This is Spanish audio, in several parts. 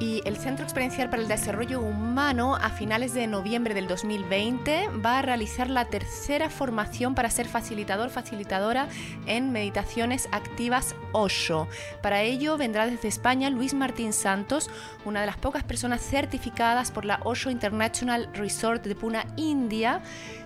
Y el Centro Experiencial para el Desarrollo Humano a finales de noviembre del 2020 va a realizar la tercera formación para ser facilitador, facilitadora en meditaciones activas Osho. Para ello vendrá desde España Luis Martín Santos, una de las pocas personas certificadas por la Osho International Resort de Pune, India,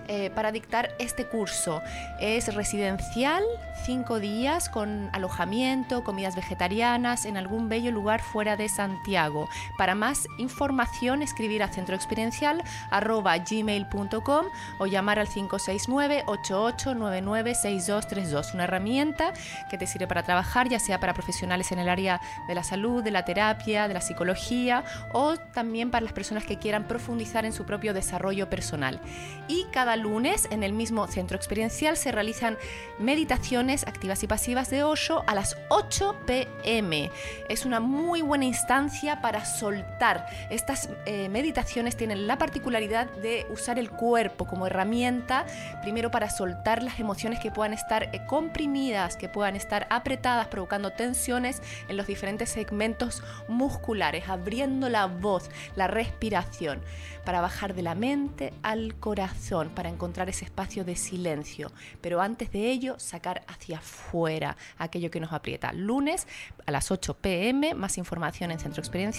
eh, para dictar este curso. Es residencial, cinco días con alojamiento, comidas vegetarianas en algún bello lugar fuera de Santiago. Para más información, escribir a centroexperiencial.gmail.com o llamar al 569-8899-6232. Una herramienta que te sirve para trabajar, ya sea para profesionales en el área de la salud, de la terapia, de la psicología o también para las personas que quieran profundizar en su propio desarrollo personal. Y cada lunes en el mismo centro experiencial se realizan meditaciones activas y pasivas de Osho a las 8 pm. Es una muy buena instancia para soltar. Estas eh, meditaciones tienen la particularidad de usar el cuerpo como herramienta, primero para soltar las emociones que puedan estar eh, comprimidas, que puedan estar apretadas, provocando tensiones en los diferentes segmentos musculares, abriendo la voz, la respiración, para bajar de la mente al corazón, para encontrar ese espacio de silencio, pero antes de ello sacar hacia afuera aquello que nos aprieta. Lunes a las 8 pm, más información en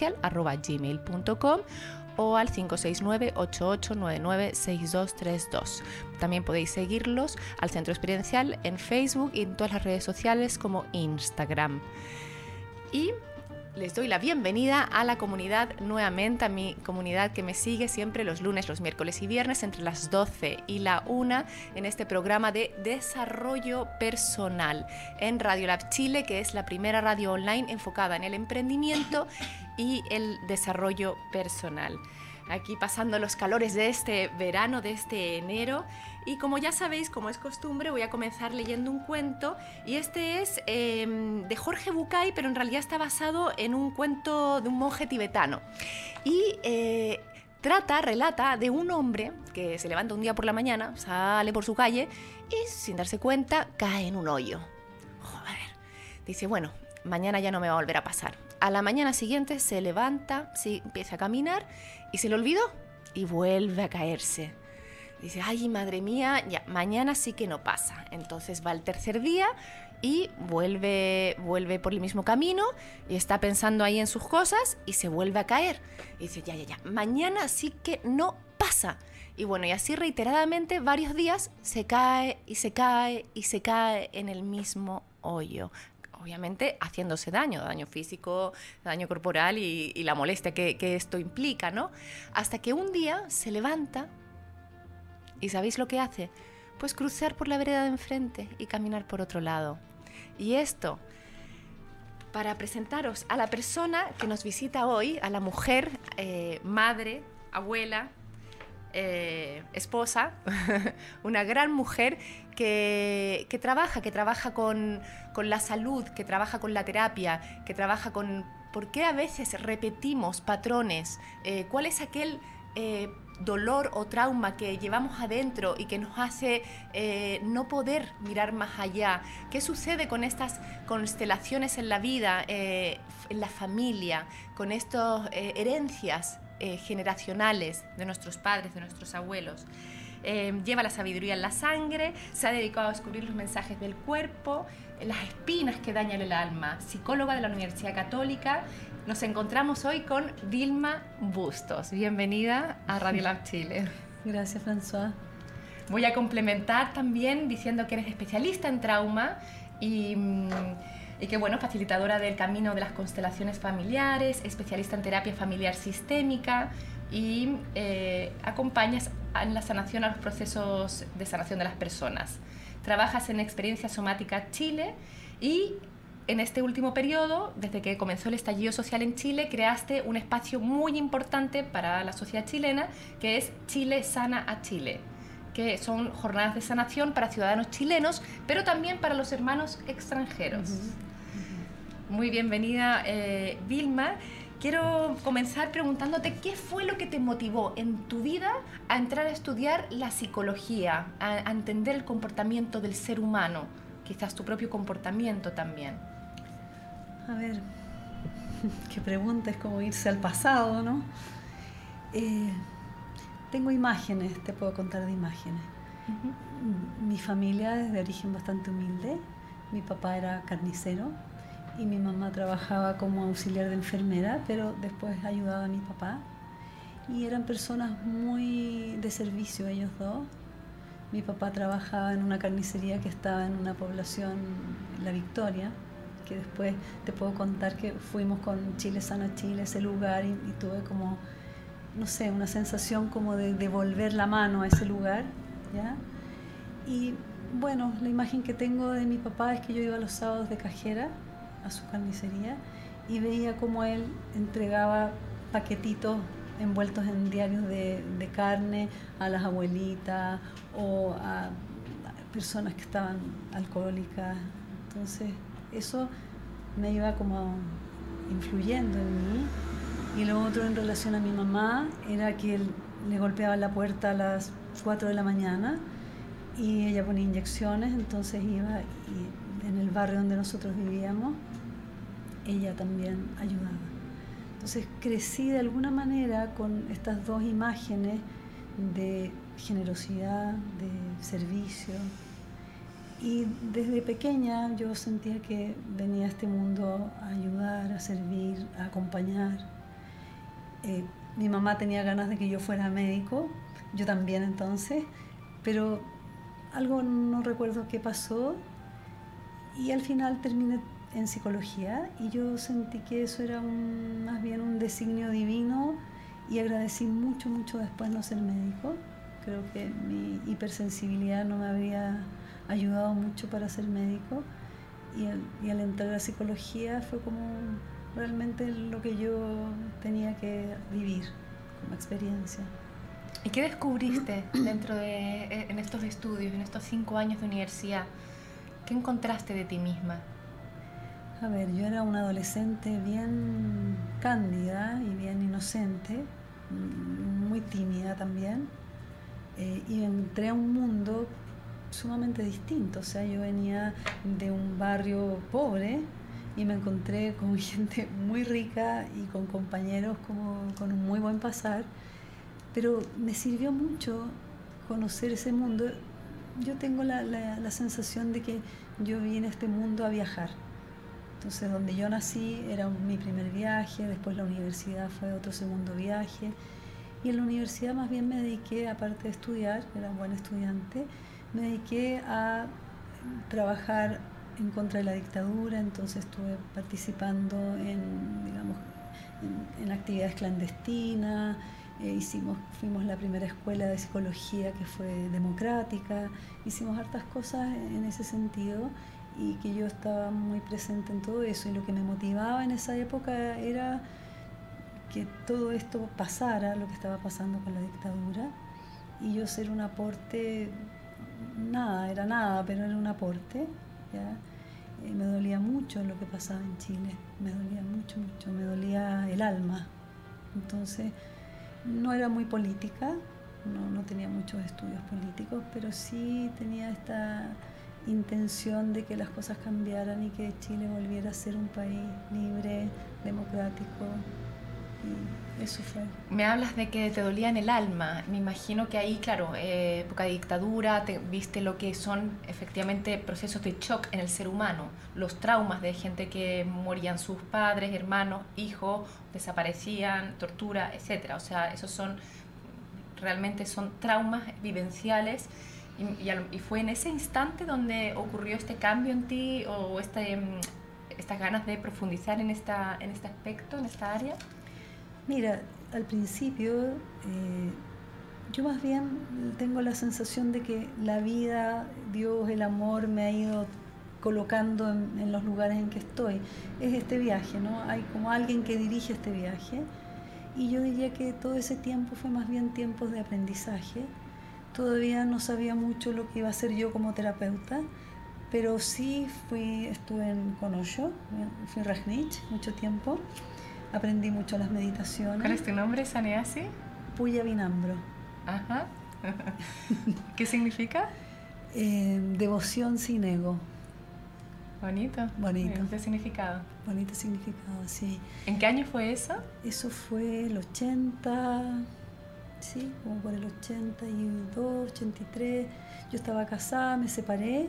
centroexperiencial.gmail.com o al 569-8899-6232. También podéis seguirlos al Centro Experiencial en Facebook y en todas las redes sociales como Instagram. Y les doy la bienvenida a la comunidad nuevamente, a mi comunidad que me sigue siempre los lunes, los miércoles y viernes entre las 12 y la 1 en este programa de desarrollo personal en Radio Lab Chile, que es la primera radio online enfocada en el emprendimiento y el desarrollo personal. Aquí pasando los calores de este verano, de este enero. Y como ya sabéis, como es costumbre, voy a comenzar leyendo un cuento. Y este es em, de Jorge Bucay, pero en realidad está basado en un cuento de un monje tibetano. Y eh, trata, relata de un hombre que se levanta un día por la mañana, sale por su calle y sin darse cuenta cae en un hoyo. Joder. Dice, bueno, mañana ya no me va a volver a pasar. A la mañana siguiente se levanta, sí, empieza a caminar y se le olvidó y vuelve a caerse. Dice, ay, madre mía, ya, mañana sí que no pasa. Entonces va el tercer día y vuelve, vuelve por el mismo camino y está pensando ahí en sus cosas y se vuelve a caer. Y dice, ya, ya, ya, mañana sí que no pasa. Y bueno, y así reiteradamente varios días se cae y se cae y se cae en el mismo hoyo. Obviamente haciéndose daño, daño físico, daño corporal y, la molestia que, esto implica, ¿no? Hasta que un día se levanta ¿Y sabéis lo que hace? Pues cruzar por la vereda de enfrente y caminar por otro lado. Y esto, para presentaros a la persona que nos visita hoy, a la mujer, eh, madre, abuela, eh, esposa, una gran mujer que, trabaja, que trabaja con, la salud, que trabaja con la terapia, que trabaja con por qué a veces repetimos patrones, eh, cuál es aquel dolor o trauma que llevamos adentro y que nos hace eh, no poder mirar más allá. ¿Qué sucede con estas constelaciones en la vida, eh, en la familia, con estas eh, generacionales de nuestros padres, de nuestros abuelos? lleva la sabiduría en la sangre, se ha dedicado a descubrir los mensajes del cuerpo, las espinas que dañan el alma, psicóloga de la Universidad Católica nos encontramos hoy con Vilma Bustos. Bienvenida a Radio Lab Chile. Gracias, François. Voy a complementar también diciendo que eres especialista en trauma y, mm, y que, bueno, facilitadora del camino de las constelaciones familiares, especialista en terapia familiar sistémica y eh, acompañas en la sanación a los procesos de sanación de las personas. Trabajas en Experiencia Somática Chile y en este último periodo, desde que comenzó el estallido social en Chile, creaste un espacio muy importante para la sociedad chilena, que es Chile Sana a Chile, que son jornadas de sanación para ciudadanos chilenos, pero también para los hermanos extranjeros. Muy bienvenida, eh, Vilma. Quiero comenzar preguntándote qué fue lo que te motivó en tu vida a entrar a estudiar la psicología, a entender el comportamiento del ser humano, quizás tu propio comportamiento también. A ver, qué pregunta, es como irse al pasado, ¿no? Eh, tengo imágenes, te puedo contar de imágenes. Mi familia es de origen bastante humilde. Mi papá era carnicero y mi mamá trabajaba como auxiliar de enfermera, pero después ayudaba a mi papá. Y eran personas muy de servicio ellos dos. Mi papá trabajaba en una carnicería que estaba en una población, La Victoria, que después te puedo contar que fuimos con Chile Sana Chile, ese lugar, y, tuve como, no sé, una sensación como de devolver la mano a ese lugar, ¿ya? Y bueno, la imagen que tengo de mi papá es que yo iba los sábados de cajera a su carnicería y veía como él entregaba paquetitos envueltos en diarios de, de carne a las abuelitas o a personas que estaban alcohólicas. Entonces, eso me iba como influyendo en mí. Y lo otro en relación a mi mamá era que él le golpeaba la puerta a las 4 de la mañana y ella ponía inyecciones, entonces iba y en el barrio donde nosotros vivíamos, ella también ayudaba. Entonces crecí de alguna manera con estas dos imágenes de generosidad, de servicio, y desde pequeña yo sentía que venía a este mundo a ayudar, a servir, a acompañar. Eh, mi mamá tenía ganas de que yo fuera médico, yo también entonces, pero algo no recuerdo qué pasó y al final terminé en psicología y yo sentí que eso era más bien un designio divino y agradecí mucho, mucho después no ser médico. Creo que mi hipersensibilidad no me habría ayudado mucho para ser médico y, y al entrar a psicología fue como realmente lo que yo tenía que vivir como experiencia. ¿Y qué descubriste dentro de e, en estos estudios, en estos cinco años de universidad? ¿Qué encontraste de ti misma? A ver, yo era una adolescente bien cándida y bien inocente, muy tímida también, eh, y entré a un mundo sumamente distinto. O sea, yo venía de un barrio pobre y me encontré con gente muy rica y con compañeros como, con un muy buen pasar. Pero me sirvió mucho conocer ese mundo. Yo tengo la, la, sensación de que yo vine a este mundo a viajar. Entonces, donde yo nací era mi primer viaje, después la universidad fue otro segundo viaje. Y en la universidad más bien me dediqué, aparte de estudiar, era un buen estudiante, me dediqué a trabajar en contra de la dictadura, entonces estuve participando en, digamos, en, actividades clandestinas, eh, hicimos, fuimos la primera escuela de psicología que fue democrática, hicimos hartas cosas en ese sentido y que yo estaba muy presente en todo eso y lo que me motivaba en esa época era que todo esto pasara, lo que estaba pasando con la dictadura, y yo ser un aporte nada, era nada, pero era un aporte. Eh, me dolía mucho lo que pasaba en Chile, me dolía mucho, mucho, me dolía el alma. Entonces, no era muy política, no, no tenía muchos estudios políticos, pero sí tenía esta intención de que las cosas cambiaran y que Chile volviera a ser un país libre, democrático, eso fue. Me hablas de que te dolía en el alma. Me imagino que ahí, claro, eh, época de dictadura, te, viste lo que son efectivamente procesos de shock en el ser humano, los traumas de gente que morían sus padres, hermanos, hijos, desaparecían, tortura, etcétera. O sea, esos son realmente son traumas vivenciales. Y, y, fue en ese instante donde ocurrió este cambio en ti o este, mm, estas ganas de profundizar en, esta, en este aspecto, en esta área. Mira, al principio eh, yo más bien tengo la sensación de que la vida, Dios, el amor me ha ido colocando en, los lugares en que estoy. Es este viaje, ¿no? Hay como alguien que dirige este viaje. Y yo diría que todo ese tiempo fue más bien tiempos de aprendizaje. Todavía no sabía mucho lo que iba a hacer yo como terapeuta, pero sí fui, estuve en Conosho, fui en Rajnich mucho tiempo. Aprendí mucho las meditaciones. ¿Cuál es tu nombre, Saneasi? Puya Vinambro. Ajá. ¿Qué significa? Eh, devoción sin ego. Bonito. Bonito. Bonito significado. Bonito significado, sí. ¿En qué año fue eso? Eso fue el 80, sí, como por el 82, 83. Yo estaba casada, me separé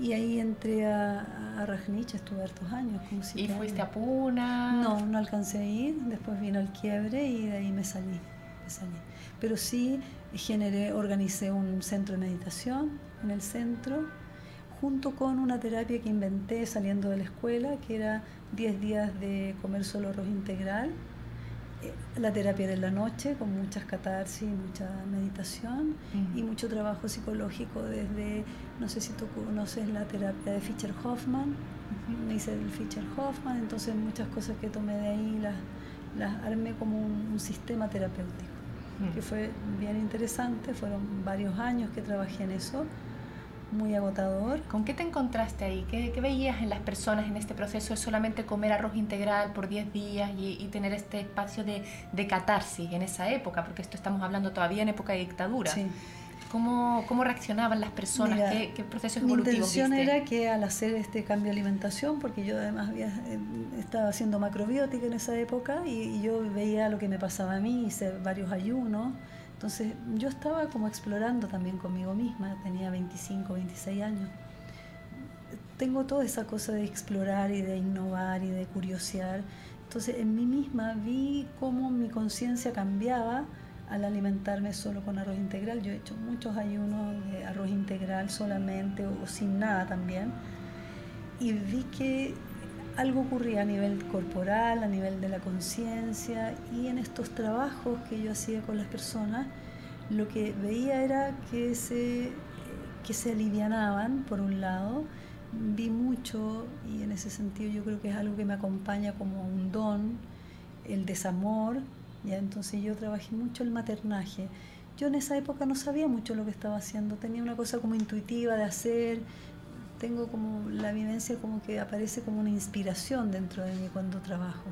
y ahí entré a, a Rajnich, estuve hartos años. Como ¿Y fuiste a Puna? No, no alcancé a ir, después vino el quiebre y de ahí me salí. Me salí. Pero sí generé, organicé un centro de meditación en el centro, junto con una terapia que inventé saliendo de la escuela, que era 10 días de comer solo arroz integral. Eh, la terapia era en la noche, con muchas catarsis, mucha meditación y mucho trabajo psicológico desde, no sé si tú conoces la terapia de Fischer Hoffman, me hice el Fischer Hoffman, entonces muchas cosas que tomé de ahí las, las armé como un sistema terapéutico que fue bien interesante. Fueron varios años que trabajé en eso, muy agotador. ¿Con qué te encontraste ahí? ¿Qué, qué veías en las personas en este proceso? ¿Es solamente comer arroz integral por 10 días y, tener este espacio de, de, catarsis en esa época? Porque esto estamos hablando todavía en época de dictadura. Sí. ¿Cómo, ¿Cómo, reaccionaban las personas? ¿Qué, ¿Qué, procesos evolutivos Mi intención era que al hacer este cambio de alimentación, porque yo además había, eh, estaba haciendo macrobiótica en esa época y, yo veía lo que me pasaba a mí, hice varios ayunos. Entonces yo estaba como explorando también conmigo misma, tenía 25, 26 años. Tengo toda esa cosa de explorar y de innovar y de curiosear. Entonces en mí misma vi cómo mi conciencia cambiaba al alimentarme solo con arroz integral. Yo he hecho muchos ayunos de arroz integral solamente o, sin nada también. Y vi que algo ocurría a nivel corporal, a nivel de la conciencia y en estos trabajos que yo hacía con las personas, lo que veía era que se, que se alivianaban, por un lado, vi mucho y en ese sentido yo creo que es algo que me acompaña como un don, el desamor, entonces yo trabajé mucho el maternaje. Yo en esa época no sabía mucho lo que estaba haciendo, tenía una cosa como intuitiva de hacer, tengo como la vivencia como que aparece como una inspiración dentro de mí cuando trabajo,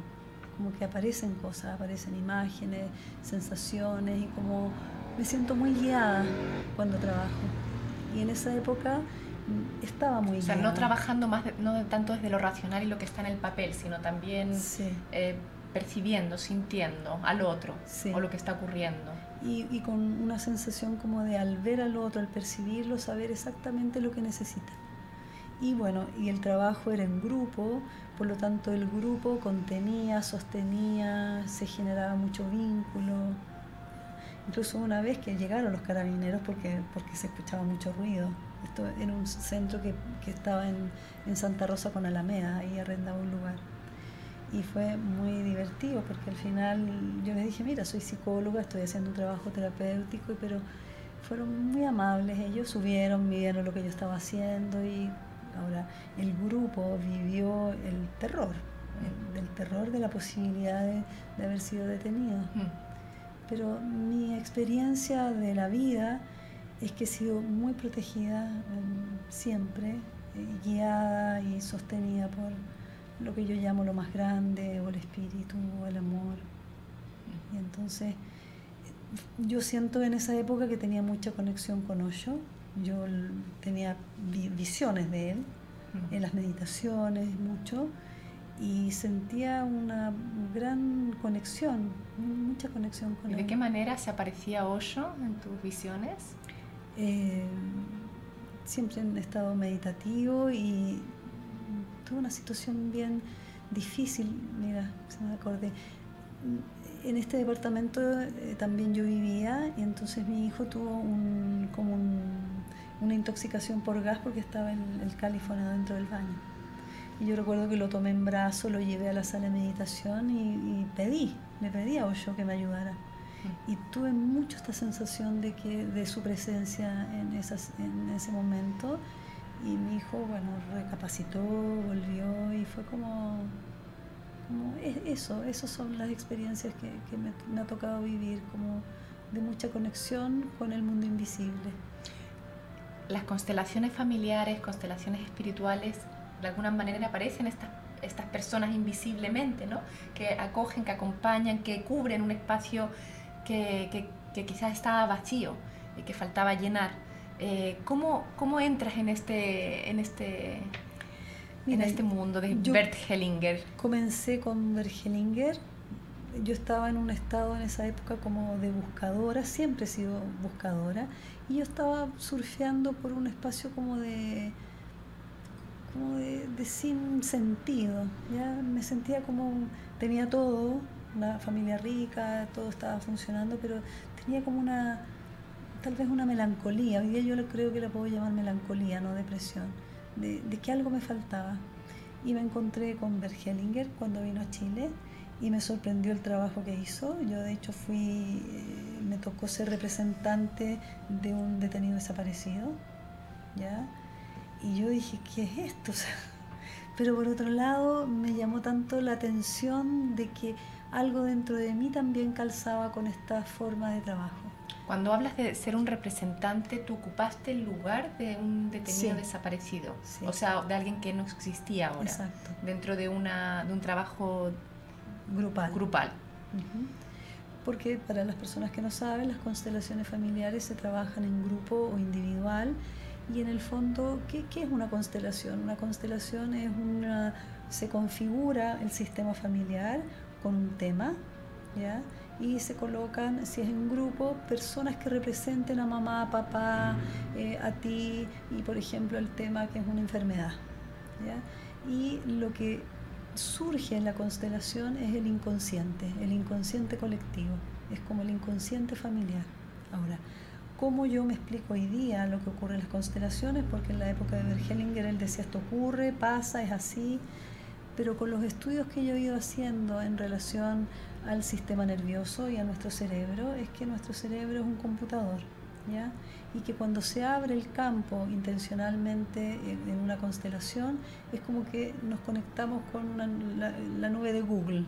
como que aparecen cosas, aparecen imágenes, sensaciones y como me siento muy guiada cuando trabajo. Y en esa época mm, estaba muy o sea, no trabajando más, no tanto desde lo racional y lo que está en el papel, sino también sí. eh, percibiendo, sintiendo al otro o lo que está ocurriendo. Y, y, con una sensación como de al ver al otro, al percibirlo, saber exactamente lo que necesita. Y bueno, y el trabajo era en grupo, por lo tanto el grupo contenía, sostenía, se generaba mucho vínculo. Incluso una vez que llegaron los carabineros porque, porque se escuchaba mucho ruido. Esto era un centro que, que estaba en, en Santa Rosa con Alameda, ahí arrendaba un lugar y fue muy divertido porque al final yo les dije, mira, soy psicóloga, estoy haciendo un trabajo terapéutico, pero fueron muy amables, ellos subieron, vieron lo que yo estaba haciendo y ahora el grupo vivió el terror, el, terror de la posibilidad de, haber sido detenido. Mm. Pero mi experiencia de la vida es que he sido muy protegida em, siempre, eh, guiada y sostenida por lo que yo llamo lo más grande, o el espíritu, o el amor. Y entonces yo siento en esa época que tenía mucha conexión con Osho, yo tenía visiones de él, en las meditaciones, mucho, y sentía una gran conexión, mucha conexión con él. ¿Y de qué manera se aparecía Osho en tus visiones? Eh, siempre en estado meditativo y tuve una situación bien difícil, mira, se me acordé. En este departamento eh, también yo vivía y entonces mi hijo tuvo un, como una intoxicación por gas porque estaba el, el califón dentro del baño. Y yo recuerdo que lo tomé en brazo, lo llevé a la sala de meditación y, pedí, le pedí a Osho que me ayudara. Mm. Y tuve mucho esta sensación de, que, de su presencia en, esas, en ese momento y mi hijo, bueno, recapacitó, volvió y fue como, como eso, esas son las experiencias que, que me, me, ha tocado vivir, como de mucha conexión con el mundo invisible. Las constelaciones familiares, constelaciones espirituales, de alguna manera aparecen estas, estas personas invisiblemente, ¿no? Que acogen, que acompañan, que cubren un espacio que, que, que quizás estaba vacío y que faltaba llenar. Eh, ¿cómo, ¿cómo, entras en este, en este, en este mundo de Bert Hellinger? Comencé con Bert Hellinger. Yo estaba en un estado en esa época como de buscadora, siempre he sido buscadora, y yo estaba surfeando por un espacio como de, como de, de sin sentido. ¿ya? Me sentía como, tenía todo, una familia rica, todo estaba funcionando, pero tenía como una tal vez una melancolía, hoy día yo creo que la puedo llamar melancolía, no depresión, de, que algo me faltaba. Y me encontré con Bergelinger cuando vino a Chile y me sorprendió el trabajo que hizo. Yo de hecho fui, eh, me tocó ser representante de un detenido desaparecido, ¿ya? Y yo dije, ¿qué es esto? pero por otro lado me llamó tanto la atención de que algo dentro de mí también calzaba con esta forma de trabajo. Cuando hablas de ser un representante, tú ocupaste el lugar de un detenido desaparecido, o sea, de alguien que no existía ahora, Exacto. dentro de, una, de un trabajo grupal. grupal. Porque para las personas que no saben, las constelaciones familiares se trabajan en grupo o individual. Y en el fondo, ¿qué, qué es una constelación? Una constelación es una, se configura el sistema familiar con un tema, ¿ya? y se colocan, si es en grupo, personas que representen a mamá, a papá, eh, a ti, y por ejemplo el tema que es una enfermedad. ¿ya? Y lo que surge en la constelación es el inconsciente, el inconsciente colectivo, es como el inconsciente familiar. Ahora, ¿cómo yo me explico hoy día lo que ocurre en las constelaciones? Porque en la época de Bergelinger él decía esto ocurre, pasa, es así, pero con los estudios que yo he ido haciendo en relación al sistema nervioso y a nuestro cerebro es que nuestro cerebro es un computador, ¿ya? Y que cuando se abre el campo intencionalmente en, una constelación, es como que nos conectamos con la, nube de Google,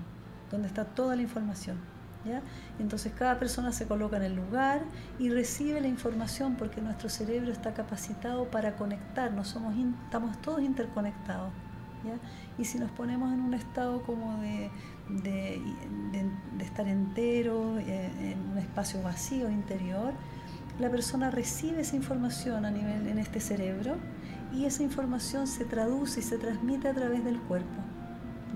donde está toda la información. ¿Ya? Entonces cada persona se coloca en el lugar y recibe la información porque nuestro cerebro está capacitado para conectarnos, somos estamos todos interconectados. ¿ya? Y si nos ponemos en un estado como de, de, estar entero, eh, en un espacio vacío interior, la persona recibe esa información a nivel en este cerebro y esa información se traduce y se transmite a través del cuerpo,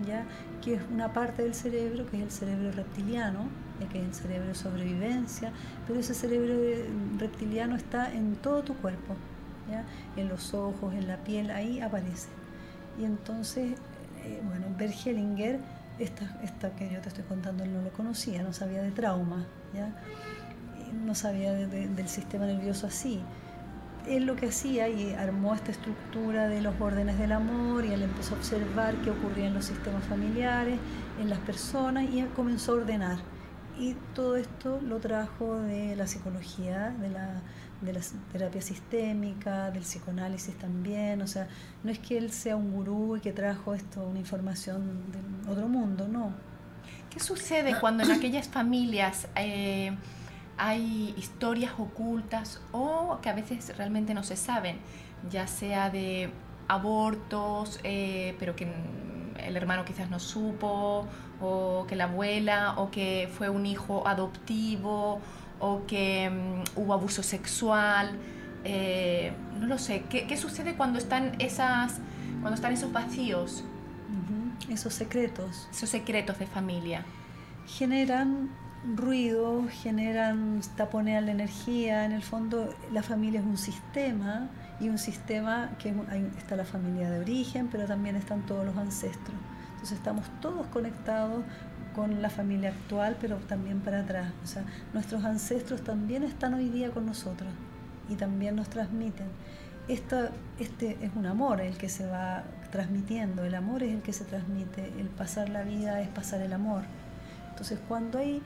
¿ya? que es una parte del cerebro, que es el cerebro reptiliano, que es el cerebro de sobrevivencia, pero ese cerebro reptiliano está en todo tu cuerpo, ¿ya? en los ojos, en la piel, ahí aparece. Y entonces, eh, bueno, Bergelinger esta, esta que yo te estoy contando él no lo conocía, no sabía de trauma, ¿ya? No sabía del sistema nervioso así. Él lo que hacía y armó esta estructura de los órdenes del amor y él empezó a observar qué ocurría en los sistemas familiares, en las personas y comenzó a ordenar. Y todo esto lo trajo de la psicología, de la, de la terapia sistémica, del psicoanálisis también, o sea, no es que él sea un gurú y que trajo esto, una información de otro mundo, no. ¿Qué sucede cuando en aquellas familias eh, hay historias ocultas o que a veces realmente no se saben, ya sea de abortos, eh, pero que el hermano quizás no supo, o que la abuela, o que fue un hijo adoptivo, o que mm, hubo abuso sexual. Eh, no lo sé, ¿Qué, sucede cuando están, esas, cuando están esos vacíos? Esos secretos. Esos secretos de familia. Generan ruido, generan, taponean la energía. En el fondo, la familia es un sistema y un sistema que está la familia de origen, pero también están todos los ancestros. Entonces estamos todos conectados con la familia actual, pero también para atrás. Nuestros ancestros también están hoy día con nosotros y también nos transmiten. Esto, este es un amor el que se va transmitiendo, el amor es el que se transmite, el pasar la vida es pasar el amor. Entonces cuando hay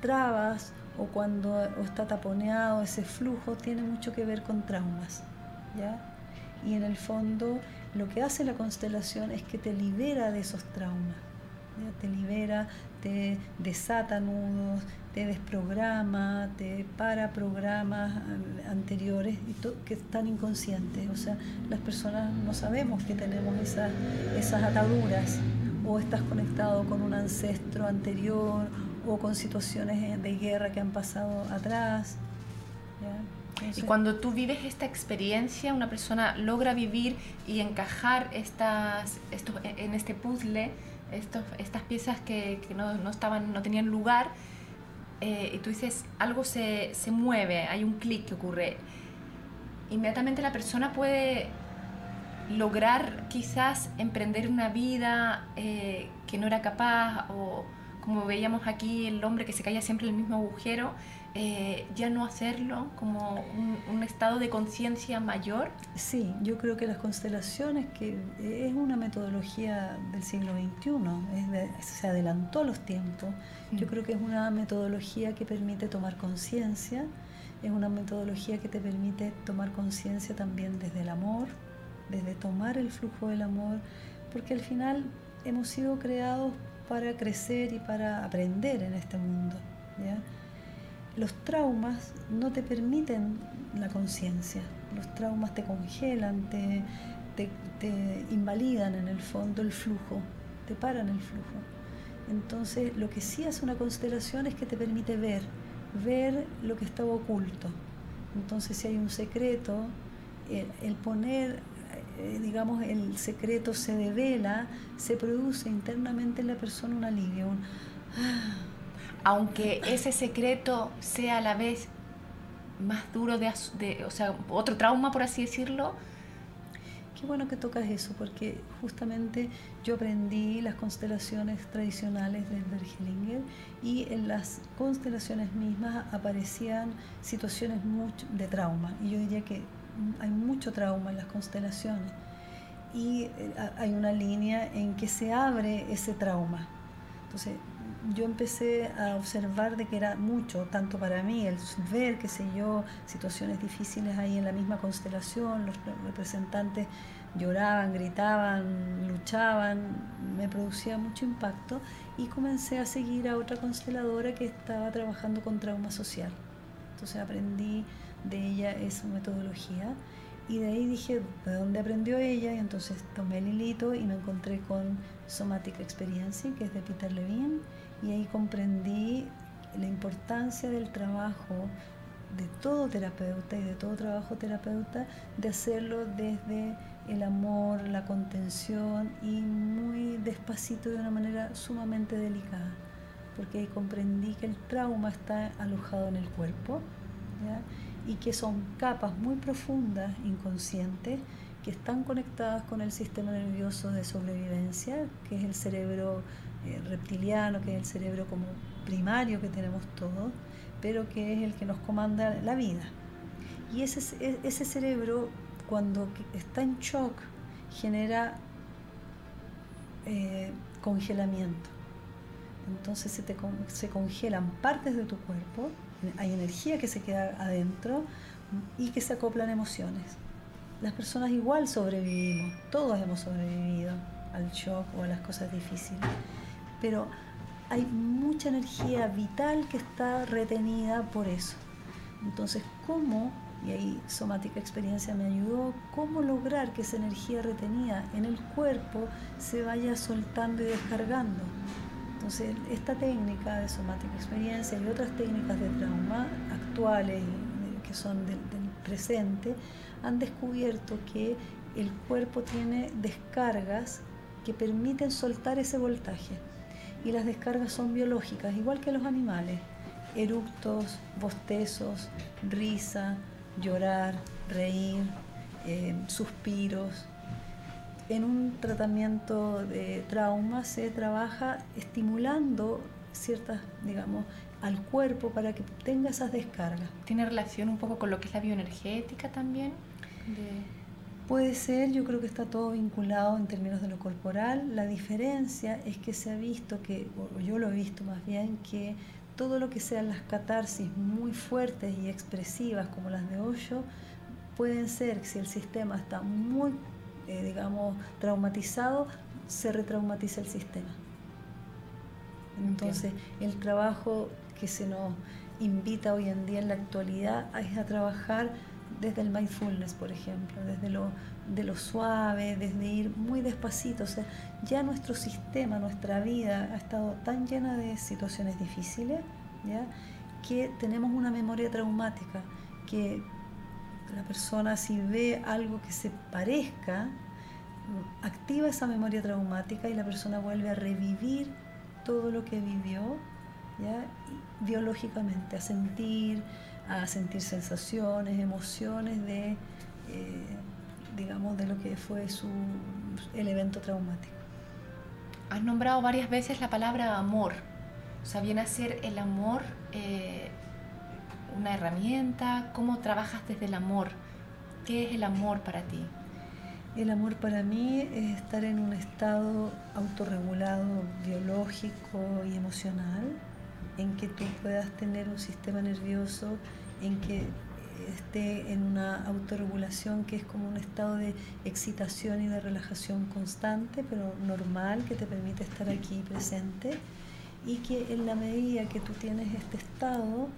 trabas o cuando está taponeado ese flujo, tiene mucho que ver con traumas. ¿ya? Y en el fondo lo que hace la constelación es que te libera de esos traumas, te libera, te desata nudos, te desprograma, te para programas anteriores que están inconscientes. O sea, las personas no sabemos que tenemos esas, esas ataduras o estás conectado con un ancestro anterior o con situaciones de guerra que han pasado atrás. y cuando tú vives esta experiencia, una persona logra vivir y encajar estas, estos, en este puzzle, estos, estas piezas que, que no, no, estaban, no tenían lugar, eh, y tú dices, algo se, se mueve, hay un clic que ocurre. Inmediatamente la persona puede lograr quizás emprender una vida eh, que no era capaz o como veíamos aquí el hombre que se caía siempre en el mismo agujero, eh, ya no hacerlo como un, estado de conciencia mayor? Sí, yo creo que las constelaciones, que es una metodología del siglo XXI, se adelantó los tiempos, yo mm. creo que es una metodología que permite tomar conciencia, es una metodología que te permite tomar conciencia también desde el amor, desde tomar el flujo del amor, porque al final hemos sido creados para crecer y para aprender en este mundo. Los traumas no te permiten la conciencia, los traumas te congelan, te, invalidan en el fondo el flujo, te paran el flujo. Entonces lo que sí hace una constelación es que te permite ver, ver lo que estaba oculto. Entonces si hay un secreto, el poner eh, digamos, el secreto se devela, se produce internamente en la persona un alivio, ah. Aunque ese secreto sea a la vez más duro de, de, o sea, otro trauma, por así decirlo. Qué bueno que tocas eso, porque justamente yo aprendí las constelaciones tradicionales del Bergelinger y en las constelaciones mismas aparecían situaciones de trauma. Y yo diría que hay mucho trauma en las constelaciones y eh, hay una línea en que se abre ese trauma. Entonces, yo empecé a observar de que era mucho, tanto para mí, el ver, qué sé yo, situaciones difíciles ahí en la misma constelación, los representantes lloraban, gritaban, luchaban, me producía mucho impacto y comencé a seguir a otra consteladora que estaba trabajando con trauma social. Entonces aprendí de ella esa metodología. Y de ahí dije, ¿de dónde aprendió ella? Y entonces tomé el hilito y me encontré con Somatic Experience, que es de Peter Levine, y ahí comprendí la importancia del trabajo de todo terapeuta y de todo trabajo terapeuta, de hacerlo desde el amor, la contención y muy despacito de una manera sumamente delicada, porque ahí comprendí que el trauma está alojado en el cuerpo. Y que son capas muy profundas, inconscientes, que están conectadas con el sistema nervioso de sobrevivencia, que es el cerebro eh, reptiliano, que es el cerebro como primario que tenemos todos, pero que es el que nos comanda la vida. Y ese, e, ese cerebro, cuando está en shock, genera eh, congelamiento. Entonces se, te, se congelan partes de tu cuerpo hay energía que se queda adentro y que se acoplan emociones. Las personas igual sobrevivimos, todos hemos sobrevivido al shock o a las cosas difíciles, pero hay mucha energía vital que está retenida por eso. Entonces, ¿cómo, y ahí somática experiencia me ayudó, cómo lograr que esa energía retenida en el cuerpo se vaya soltando y descargando? Entonces, esta técnica de somática experiencia y otras técnicas de trauma actuales que son del, presente han descubierto que el cuerpo tiene descargas que permiten soltar ese voltaje. Y las descargas son biológicas, igual que los animales. Eructos, bostezos, risa, llorar, reír, eh, suspiros, en un tratamiento de trauma se trabaja estimulando ciertas, digamos, al cuerpo para que tenga esas descargas. ¿Tiene relación un poco con lo que es la bioenergética también? Puede ser, yo creo que está todo vinculado en términos de lo corporal. La diferencia es que se ha visto que, o yo lo he visto más bien, que todo lo que sean las catarsis muy fuertes y expresivas como las de Osho, pueden ser, si el sistema está muy, eh, digamos, traumatizado, se retraumatiza el sistema. Entonces, el trabajo que se nos invita hoy en día en la actualidad es a trabajar desde el mindfulness, por ejemplo, desde lo, de lo suave, desde ir muy despacito. O sea, ya nuestro sistema, nuestra vida ha estado tan llena de situaciones difíciles, ¿ya? que tenemos una memoria traumática, que la persona si ve algo que se parezca, activa esa memoria traumática y la persona vuelve a revivir todo lo que vivió ¿ya? biológicamente, a sentir, a sentir sensaciones, emociones de, eh, digamos, de lo que fue su, el evento traumático. Has nombrado varias veces la palabra amor. O sea, viene a ser el amor eh, una herramienta. ¿Cómo trabajas desde el amor? ¿Qué es el amor para ti? El amor para mí es estar en un estado autorregulado biológico y emocional, en que tú puedas tener un sistema nervioso, en que esté en una autorregulación que es como un estado de excitación y de relajación constante, pero normal, que te permite estar aquí presente, y que en la medida que tú tienes este estado,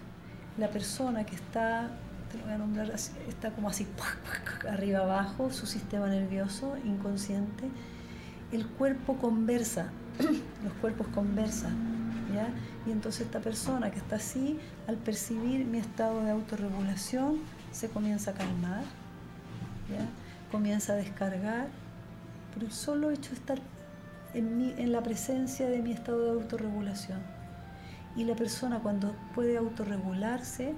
la persona que está, te lo voy a nombrar está como así, arriba abajo, su sistema nervioso inconsciente, el cuerpo conversa, los cuerpos conversan y entonces esta persona que está así, al percibir mi estado de autorregulación, se comienza a calmar, comienza a descargar, por el solo hecho de estar en, en la presencia de mi estado de autorregulación. Y la persona cuando puede autorregularse,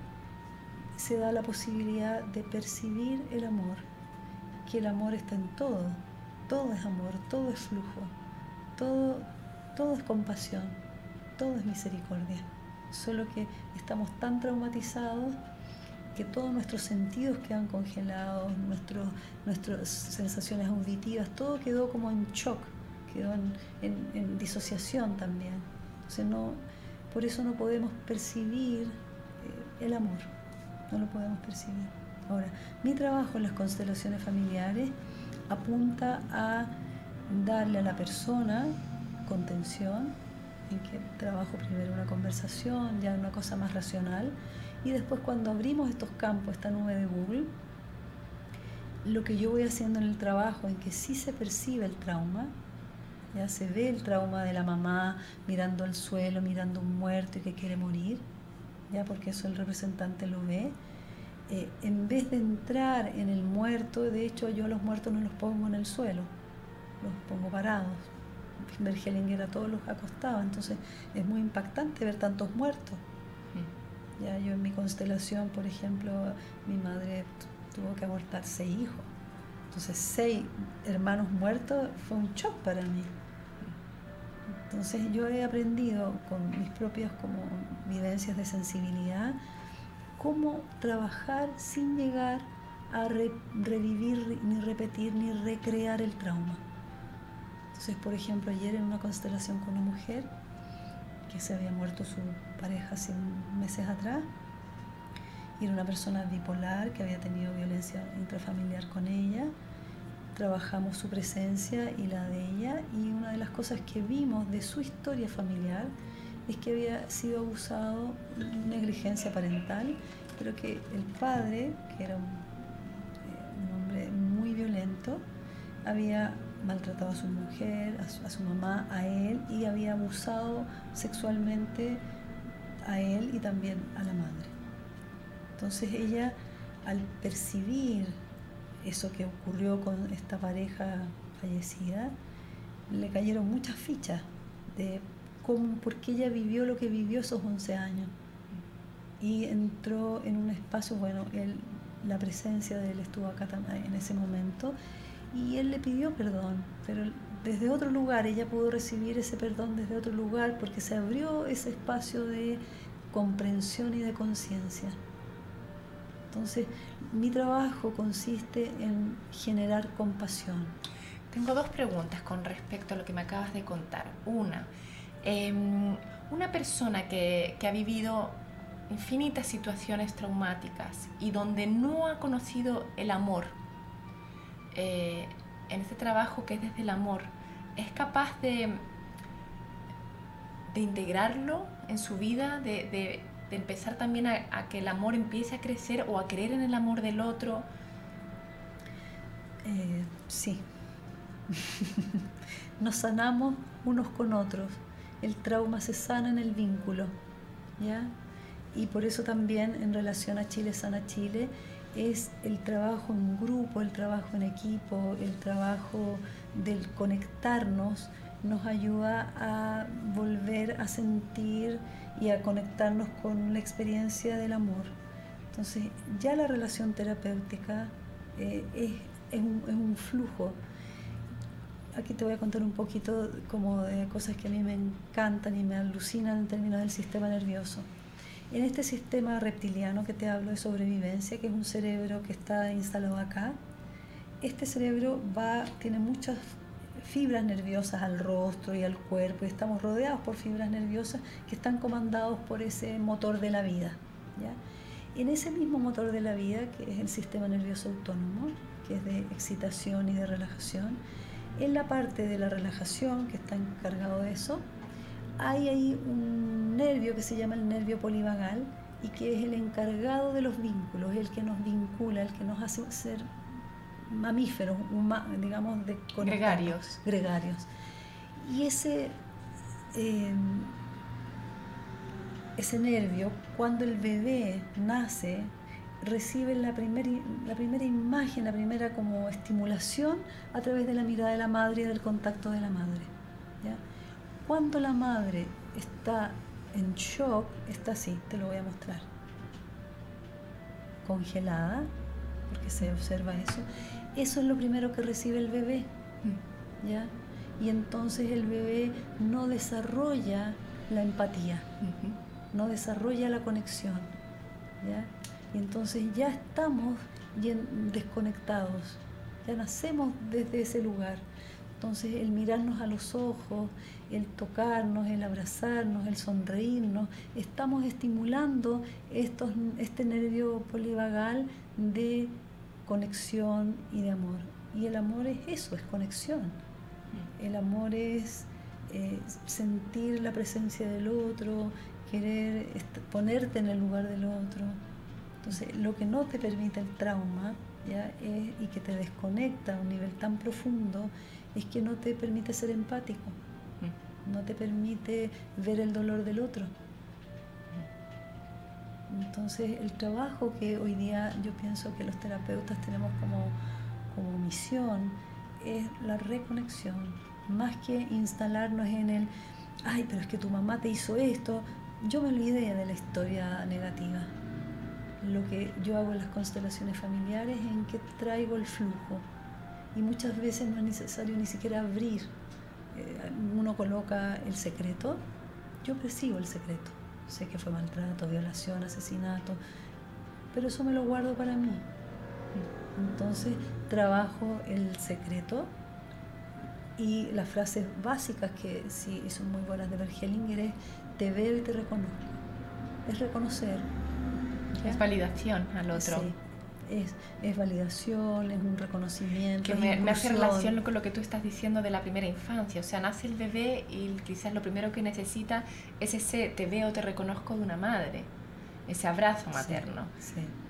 se da la posibilidad de percibir el amor, que el amor está en todo, todo es amor, todo es flujo, todo, todo es compasión todo es misericordia. Solo que estamos tan traumatizados que todos nuestros sentidos quedan congelados, nuestras sensaciones auditivas, todo quedó como en shock, quedó en, disociación también. no, por eso no podemos percibir eh, el amor, no lo podemos percibir. Ahora, mi trabajo en las constelaciones familiares apunta a darle a la persona contención, en que trabajo primero una conversación, ya una cosa más racional, y después cuando abrimos estos campos, esta nube de Google, lo que yo voy haciendo en el trabajo, en que sí se percibe el trauma, ya se ve el trauma de la mamá mirando al suelo, mirando un muerto y que quiere morir, ya porque eso el representante lo ve. Eh, en vez de entrar en el muerto, de hecho yo a los muertos no los pongo en el suelo, los pongo parados, Bergelinger a todos los acostaba, entonces es muy impactante ver tantos muertos. Mm. Ya yo en mi constelación, por ejemplo, mi madre tuvo que abortar seis hijos. Entonces, seis hermanos muertos fue un shock para mí. Entonces, yo he aprendido con mis propias como vivencias de sensibilidad cómo trabajar sin llegar a revivir, ni repetir, ni recrear el trauma. Entonces, por ejemplo, ayer en una constelación con una mujer que se había muerto su pareja hace meses atrás, y era una persona bipolar que había tenido violencia intrafamiliar con ella, trabajamos su presencia y la de ella, y una de las cosas que vimos de su historia familiar es que había sido abusado, negligencia parental, pero que el padre, que era un, eh, un hombre muy violento, había maltratado a su mujer, a su, mamá, a él y había abusado sexualmente a él y también a la madre. Entonces ella, al percibir eso que ocurrió con esta pareja fallecida, le cayeron muchas fichas de cómo, por qué ella vivió lo que vivió esos 11 años. Y entró en un espacio, bueno, la presencia de él estuvo acá en ese momento y él le pidió perdón, pero desde otro lugar, ella pudo recibir ese perdón desde otro lugar porque se abrió ese espacio de comprensión y de conciencia. Entonces, mi trabajo consiste en generar compasión. Tengo dos preguntas con respecto a lo que me acabas de contar. Una, em, una persona que, ha vivido infinitas situaciones traumáticas y donde no ha conocido el amor, eh, en este trabajo que es desde el amor, es capaz de, de integrarlo en su vida, de, empezar también a, que el amor empiece a crecer o a creer en el amor del otro. Eh, sí. Nos sanamos unos con otros. El trauma se sana en el vínculo. ¿ya? Y por eso también en relación a Chile Sana Chile es el trabajo en grupo, el trabajo en equipo, el trabajo del conectarnos nos ayuda a volver a sentir y a conectarnos con la experiencia del amor. Entonces ya la relación terapéutica eh, es, un, flujo. Aquí te voy a contar un poquito como de cosas que a mí me encantan y me alucinan en términos del sistema nervioso. En este sistema reptiliano que te hablo de sobrevivencia, que es un cerebro que está instalado acá, este cerebro va, tiene muchas fibras nerviosas al rostro y al cuerpo y estamos rodeados por fibras nerviosas que están comandados por ese motor de la vida. En ese mismo motor de la vida, que es el sistema nervioso autónomo, que es de excitación y de relajación, en la parte de la relajación, que está encargado de eso, hay ahí un nervio que se llama el nervio polivagal y que es el encargado de los vínculos, el que nos vincula, el que nos hace ser mamíferos, digamos, de gregarios. gregarios. Y ese, em, ese nervio, cuando el bebé nace, recibe la, primer, la primera imagen, la primera como estimulación a través de la mirada de la madre y del contacto de la madre. Cuando la madre está en shock, está así, te lo voy a mostrar. Congelada, porque se observa eso, eso es lo primero que recibe el bebé. Mm. ¿ya? Y entonces el bebé no desarrolla la empatía, no desarrolla la conexión. ¿ya? Y entonces ya estamos desconectados, ya nacemos desde ese lugar. Entonces el mirarnos a los ojos, el tocarnos, el abrazarnos, el sonreírnos, estamos estimulando estos, este nervio polivagal de conexión y de amor. Y el amor es eso, es conexión. Mm. El amor es eh, sentir la presencia del otro, querer ponerte en el lugar del otro. Entonces, lo que no te permite el trauma ¿ya? y que te desconecta a un nivel tan profundo es que no te permite ser empático, mm. no te permite ver el dolor del otro. Entonces el trabajo que hoy día yo pienso que los terapeutas tenemos como, como misión es la reconexión, más que instalarnos en el, ay, pero es que tu mamá te hizo esto, yo me olvidé de la historia negativa. Lo que yo hago en las constelaciones familiares es en que traigo el flujo y muchas veces no es necesario ni siquiera abrir. Eh, uno coloca el secreto, yo percibo el secreto sé que fue maltrato, violación, asesinato, pero eso me lo guardo para mí. Entonces trabajo el secreto y las frases básicas que sí son muy buenas de Bergelinger es te veo y te reconozco. Es reconocer. Es validación al otro. Sí es, validación, es un reconocimiento. Que me, hace relación con lo que tú estás diciendo de la primera infancia. O sea, nace el bebé y quizás lo primero que necesita es ese te veo, te reconozco de una madre. Ese abrazo materno.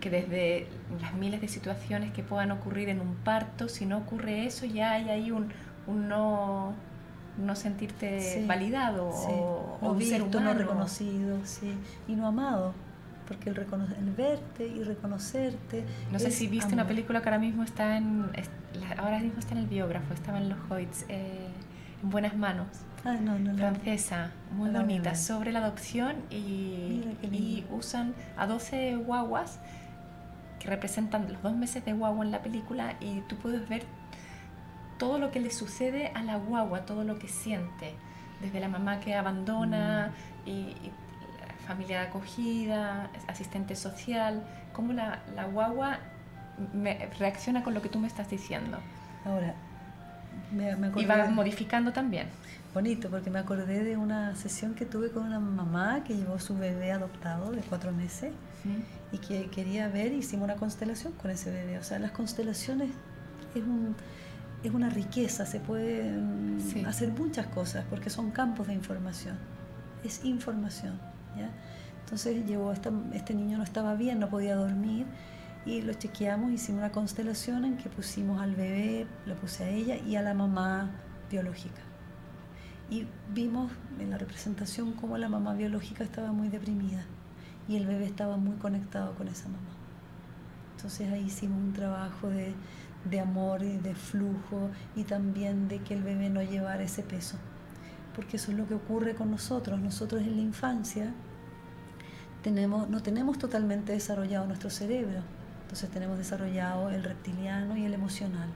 Que desde las miles de situaciones que puedan ocurrir en un parto, si no ocurre eso, ya hay ahí un, un no no sentirte validado o, no visto, no reconocido, y no amado porque el, verte y reconocerte. No sé si viste una película que ahora mismo está en. ahora mismo está en el biógrafo, estaba en los Hoyts, eh, en buenas manos. Ah, no, no, francesa, muy bonita, sobre la adopción y, y usan a 12 guaguas que representan los dos meses de guagua en la película y tú puedes ver todo lo que le sucede a la guagua, todo lo que siente, desde la mamá que abandona mm. y familia de acogida, asistente social, cómo la, la guagua me reacciona con lo que tú me estás diciendo. Ahora, me, Y va modificando también. bonito porque me acordé de una sesión que tuve con una mamá que llevó su bebé adoptado de cuatro meses y que quería ver, hicimos una constelación con ese bebé. O sea, las constelaciones es, un, es una riqueza, se puede hacer muchas cosas porque son campos de información, es información. Entonces llegó, este niño no estaba bien, no podía dormir y lo chequeamos, hicimos una constelación en que pusimos al bebé, lo puse a ella y a la mamá biológica. Y vimos en la representación cómo la mamá biológica estaba muy deprimida y el bebé estaba muy conectado con esa mamá. Entonces ahí hicimos un trabajo de, de amor y de flujo y también de que el bebé no llevara ese peso. Porque eso es lo que ocurre con nosotros. Nosotros en la infancia tenemos, no tenemos totalmente desarrollado nuestro cerebro. Entonces tenemos desarrollado el reptiliano y el emocional.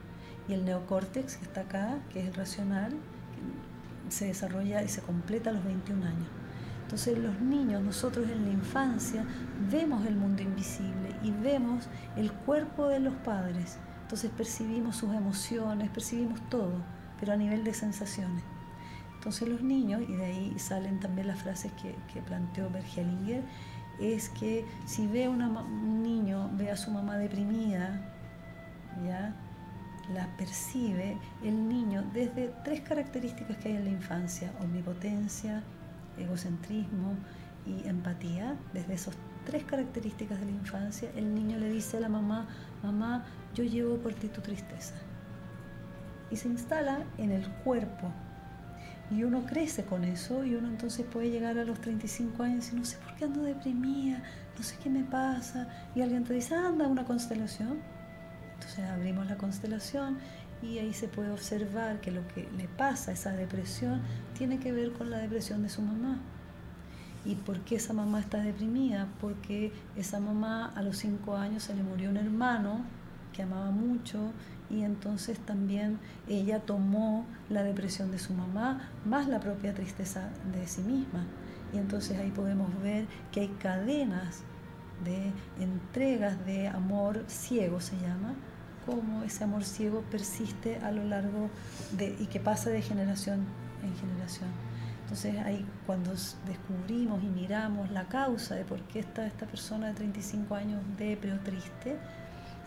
Y el neocórtex que está acá, que es el racional, se desarrolla y se completa a los 21 años. Entonces los niños, nosotros en la infancia, vemos el mundo invisible y vemos el cuerpo de los padres. Entonces percibimos sus emociones, percibimos todo, pero a nivel de sensaciones. Entonces los niños, y de ahí salen también las frases que, planteó Bergelinger, es que si ve una, un niño, ve a su mamá deprimida, ¿ya? la percibe el niño desde tres características que hay en la infancia, omnipotencia, egocentrismo y empatía, desde esas tres características de la infancia, el niño le dice a la mamá, mamá, yo llevo por ti tu tristeza. Y se instala en el cuerpo. Y uno crece con eso y uno entonces puede llegar a los 35 años y no sé por qué ando deprimida, no sé qué me pasa. Y alguien te dice, anda, una constelación. Entonces abrimos la constelación y ahí se puede observar que lo que le pasa a esa depresión tiene que ver con la depresión de su mamá. ¿Y por qué esa mamá está deprimida? Porque esa mamá a los cinco años se le murió un hermano que amaba mucho y entonces también ella tomó la depresión de su mamá más la propia tristeza de sí misma. Y entonces ahí podemos ver que hay cadenas de entregas de amor ciego, se llama, cómo ese amor ciego persiste a lo largo de, y que pasa de generación en generación. Entonces ahí cuando descubrimos y miramos la causa de por qué está esta persona de 35 años depre o triste,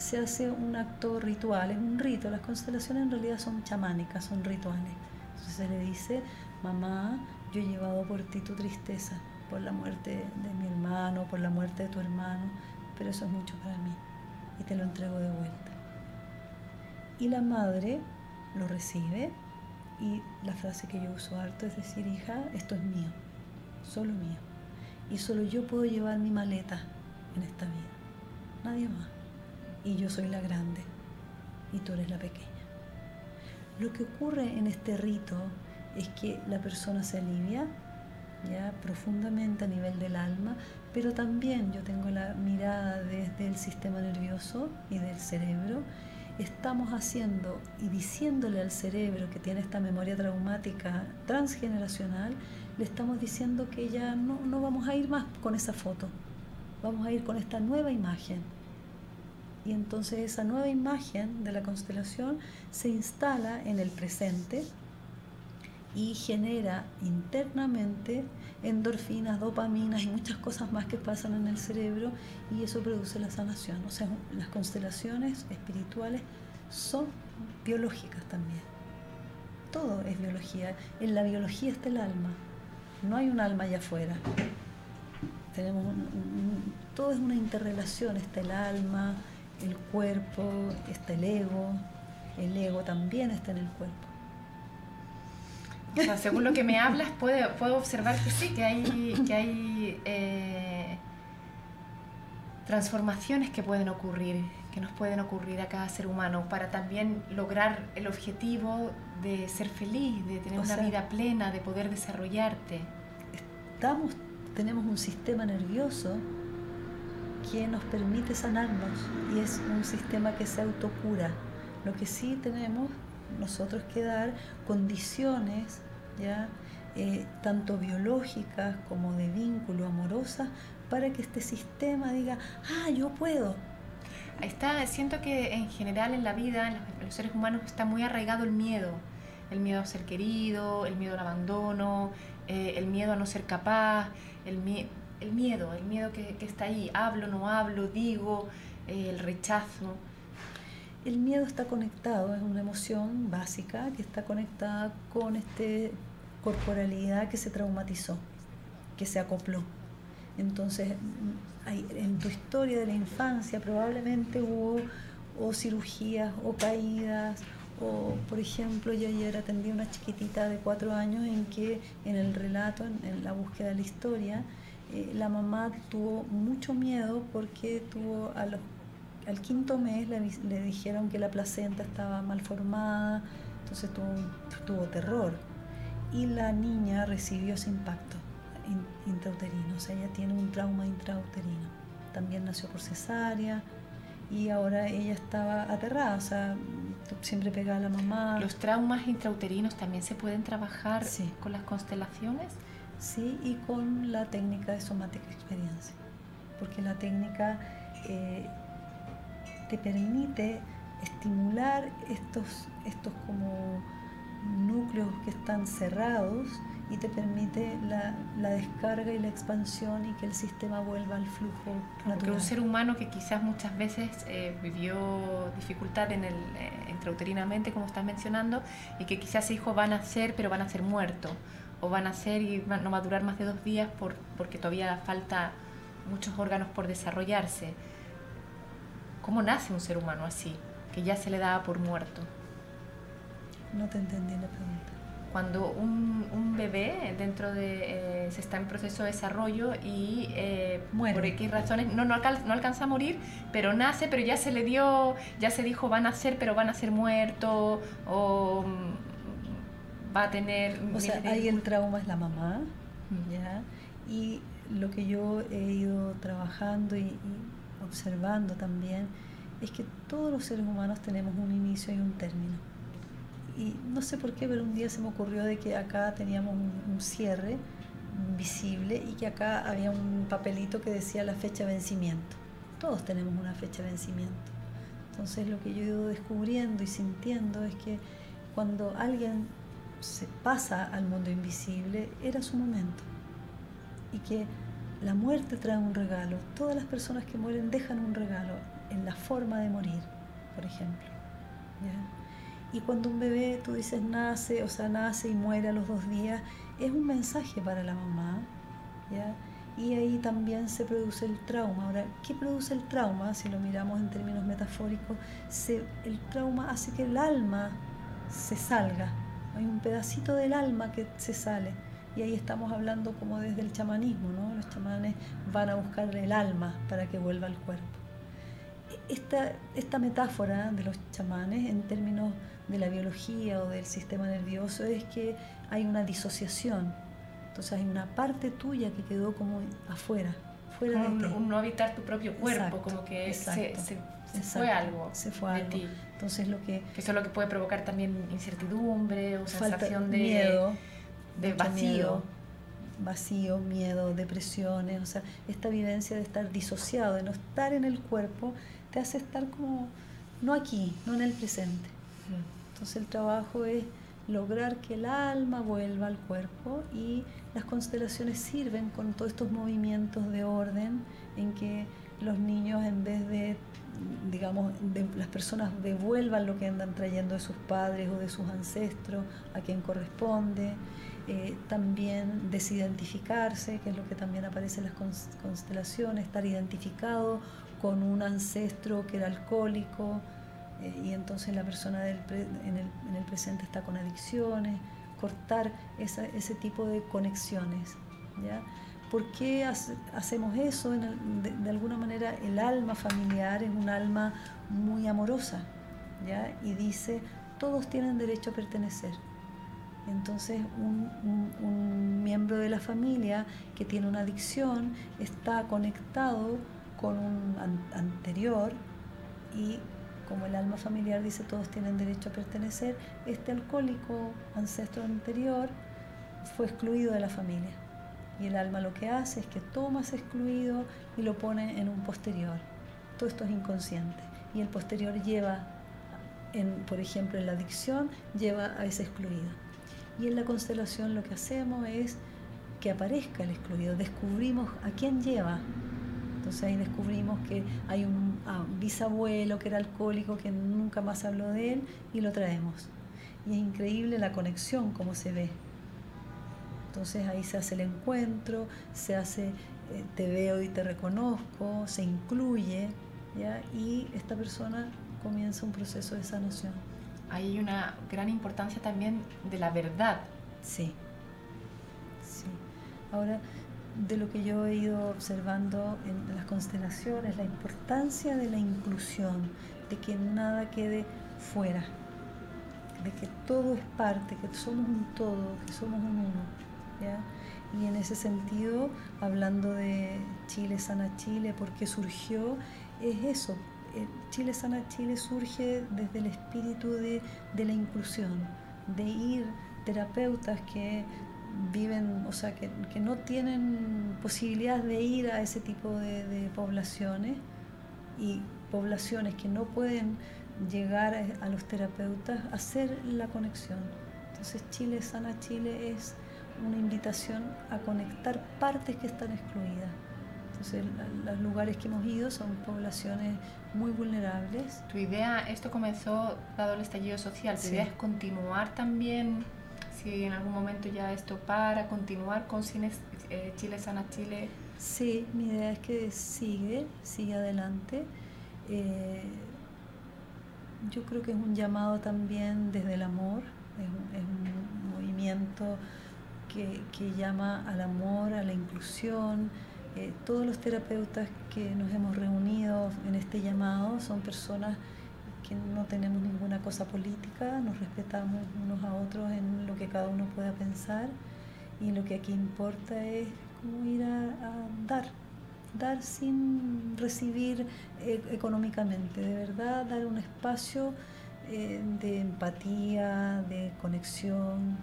se hace un acto ritual, es un rito. Las constelaciones en realidad son chamánicas, son rituales. Entonces se le dice, mamá, yo he llevado por ti tu tristeza, por la muerte de mi hermano, por la muerte de tu hermano, pero eso es mucho para mí y te lo entrego de vuelta. Y la madre lo recibe y la frase que yo uso harto es decir, hija, esto es mío, solo mío. Y solo yo puedo llevar mi maleta en esta vida, nadie más. Y yo soy la grande y tú eres la pequeña. Lo que ocurre en este rito es que la persona se alivia ya profundamente a nivel del alma, pero también yo tengo la mirada desde el sistema nervioso y del cerebro estamos haciendo y diciéndole al cerebro que tiene esta memoria traumática transgeneracional, le estamos diciendo que ya no, no vamos a ir más con esa foto, vamos a ir con esta nueva imagen. Y entonces esa nueva imagen de la constelación se instala en el presente y genera internamente endorfinas, dopaminas y muchas cosas más que pasan en el cerebro y eso produce la sanación. O sea, las constelaciones espirituales son biológicas también. Todo es biología. En la biología está el alma. No hay un alma allá afuera. Tenemos todo es una interrelación. Está el alma, el cuerpo, está el ego. El ego también está en el cuerpo según lo que me hablas, puedo, puedo observar que sí, que hay, que hay eh, transformaciones que pueden ocurrir, que nos pueden ocurrir a cada ser humano para también lograr el objetivo de ser feliz, de tener una vida plena, de poder desarrollarte. Estamos, tenemos un sistema nervioso que nos permite sanarnos y es un sistema que se autocura. Lo que sí tenemos nosotros que dar condiciones, ¿ya? Eh, tanto biológicas como de vínculo amorosa, para que este sistema diga, ah, yo puedo. Está, siento que en general en la vida, en los seres humanos, está muy arraigado el miedo. el miedo a ser querido, el miedo al abandono, eh, el miedo a no ser capaz, el, el miedo, el miedo que, está ahí, hablo, no hablo, digo, eh, el rechazo. El miedo está conectado, es una emoción básica que está conectada con esta corporalidad que se traumatizó, que se acopló. Entonces, en tu historia de la infancia probablemente hubo o cirugías o caídas o por ejemplo yo ayer atendí a una chiquitita de cuatro años en que en el relato, en, la búsqueda de la historia, eh, la mamá tuvo mucho miedo porque tuvo a los, al quinto mes le, le, dijeron que la placenta estaba mal formada, entonces tuvo, tuvo terror. Y la niña recibió ese impacto intrauterino, o sea, ella tiene un trauma intrauterino. También nació por cesárea y ahora ella estaba aterrada, o sea, siempre pegaba a la mamá. ¿Los traumas intrauterinos también se pueden trabajar con las constelaciones? Sí, y con la técnica de somática experiencia, porque la técnica eh, te permite estimular estos, estos como núcleos que están cerrados y te permite la, descarga y la expansión y que el sistema vuelva al flujo natural. un ser humano que quizás muchas veces eh, vivió dificultad en el, eh, intrauterinamente, como estás mencionando, y que quizás ese hijo va a nacer, pero van a ser muerto, o van a nacer y no va a durar más de dos días por, porque todavía falta muchos órganos por desarrollarse. ¿Cómo nace un ser humano así, que ya se le daba por muerto? No te entendí la pregunta cuando un, un bebé dentro de eh, se está en proceso de desarrollo y eh, por X razones no, no, no, alcanza a morir, pero nace, pero ya se le dio, ya se dijo va a nacer, pero va a nacer muerto o mm, va a tener... O sea, ahí el trauma es la mamá, ¿ya? Y lo que yo he ido trabajando y observando también es que todos los seres humanos tenemos un inicio y un término y no sé por qué, pero un día se me ocurrió de que acá teníamos un, cierre visible y que acá había un papelito que decía la fecha de vencimiento. Todos tenemos una fecha de vencimiento. Entonces lo que yo he ido descubriendo y sintiendo es que cuando alguien se pasa al mundo invisible, era su momento. Y que la muerte trae un regalo. Todas las personas que mueren dejan un regalo en la forma de morir, por ejemplo. Y cuando un bebé, tú dices, nace, o sea, nace y muere a los dos días, es un mensaje para la mamá. Y ahí también se produce el trauma. Ahora, ¿qué produce el trauma? Si lo miramos en términos metafóricos, se, el trauma hace que el alma se salga. Hay un pedacito del alma que se sale. Y ahí estamos hablando como desde el chamanismo, ¿no? Los chamanes van a buscar el alma para que vuelva al cuerpo. Esta, esta metáfora de los chamanes en términos de la biología o del sistema nervioso es que hay una disociación. Entonces hay una parte tuya que quedó como afuera, fuera de ti. no habitar tu propio cuerpo, como que se, fue algo se fue de ti. Entonces lo que, eso es lo que puede provocar también incertidumbre o sensación de miedo, de vacío. vacío, miedo, depresiones, o sea, esta vivencia de estar disociado, de no estar en el cuerpo, te hace estar como no aquí, no en el presente. Entonces el trabajo es lograr que el alma vuelva al cuerpo y las constelaciones sirven con todos estos movimientos de orden en que los niños en vez de digamos, las personas devuelvan lo que andan trayendo de sus padres o de sus ancestros a quien corresponde, eh, también desidentificarse, que es lo que también aparece en las constelaciones, estar identificado con un ancestro que era alcohólico, eh, y entonces la persona en, el, en, el, presente está con adicciones, cortar ese tipo de conexiones. ¿ya? ¿Por qué hacemos eso? De, alguna manera el alma familiar es un alma muy amorosa ¿ya? y dice, todos tienen derecho a pertenecer. Entonces un miembro de la familia que tiene una adicción está conectado con un anterior y como el alma familiar dice todos tienen derecho a pertenecer, este alcohólico ancestro anterior fue excluido de la familia. Y el alma lo que hace es que toma ese excluido y lo pone en un posterior. Todo esto es inconsciente. Y el posterior lleva en, por ejemplo, en la adicción, lleva a ese excluido. Y en la constelación lo que hacemos es que aparezca el excluido, descubrimos a quién lleva. Entonces ahí descubrimos que hay un, ah, bisabuelo que era alcohólico, que nunca más habló de él, y lo traemos. Y es increíble la conexión, como se ve. Entonces ahí se hace el encuentro, se hace eh, te veo y te reconozco, se incluye, ¿ya? y esta persona comienza un proceso de sanación. Hay una gran importancia también de la verdad. Sí, sí. Ahora, de lo que yo he ido observando en las constelaciones, la importancia de la inclusión, de que nada quede fuera, de que todo es parte, que somos un todo, que somos un uno. ¿Ya? Y en ese sentido, hablando de Chile Sana Chile, ¿por qué surgió? Es eso. Eh, Chile Sana Chile surge desde el espíritu de, la inclusión, de ir terapeutas que viven, o sea, que, no tienen posibilidad de ir a ese tipo de, de, poblaciones y poblaciones que no pueden llegar a, a los terapeutas, hacer la conexión. Entonces Chile Sana Chile es una invitación a conectar partes que están excluidas. Entonces, los lugares que hemos ido son poblaciones muy vulnerables. Tu idea, esto comenzó dado el estallido social, ¿tu idea es continuar también, si en algún momento ya esto para, continuar con Cines, eh, Chile Sana Chile? Sí, mi idea es que sigue, sigue adelante. Eh, yo creo que es un llamado también desde el amor, es un movimiento que, llama al amor, a la inclusión. Eh, todos los terapeutas que nos hemos reunido en este llamado son personas que no tenemos ninguna cosa política, nos respetamos unos a otros en lo que cada uno pueda pensar y lo que aquí importa es cómo ir a, dar, dar sin recibir eh, económicamente, de verdad dar un espacio eh, de empatía, de conexión,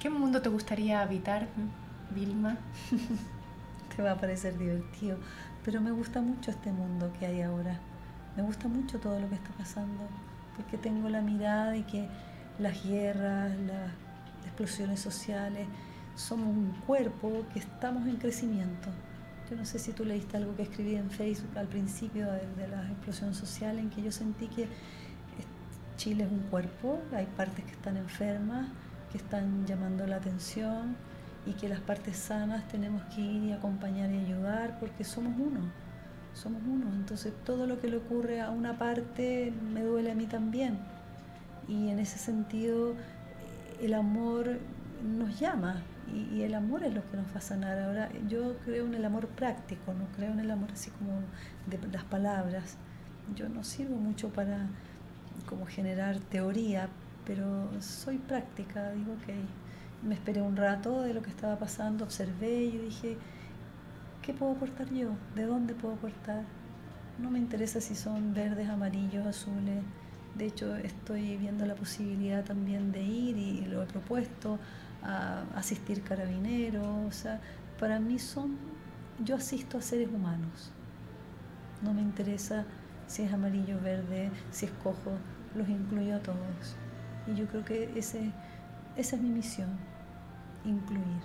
¿Qué mundo te gustaría habitar, Vilma? te va a parecer divertido, pero me gusta mucho este mundo que hay ahora. Me gusta mucho todo lo que está pasando, porque tengo la mirada de que las guerras, las explosiones sociales, somos un cuerpo que estamos en crecimiento. Yo no sé si tú leíste algo que escribí en Facebook al principio de, de la explosión social, en que yo sentí que Chile es un cuerpo, hay partes que están enfermas, están llamando la atención y que las partes sanas tenemos que ir y acompañar y ayudar porque somos uno, somos uno. Entonces todo lo que le ocurre a una parte me duele a mí también. Y en ese sentido el amor nos llama y, el amor es lo que nos va a sanar. Ahora yo creo en el amor práctico, no creo en el amor así como de las palabras. Yo no sirvo mucho para como generar teoría, pero soy práctica, digo, ok, me esperé un rato de lo que estaba pasando, observé y dije, ¿qué puedo aportar yo? ¿De dónde puedo aportar? No me interesa si son verdes, amarillos, azules. De hecho, estoy viendo la posibilidad también de ir y lo he propuesto a asistir carabineros. Para mí son, yo asisto a seres humanos. No me interesa si es amarillo, verde, si es cojo, los incluyo a todos. Y yo creo que ese, esa es mi misión, incluir.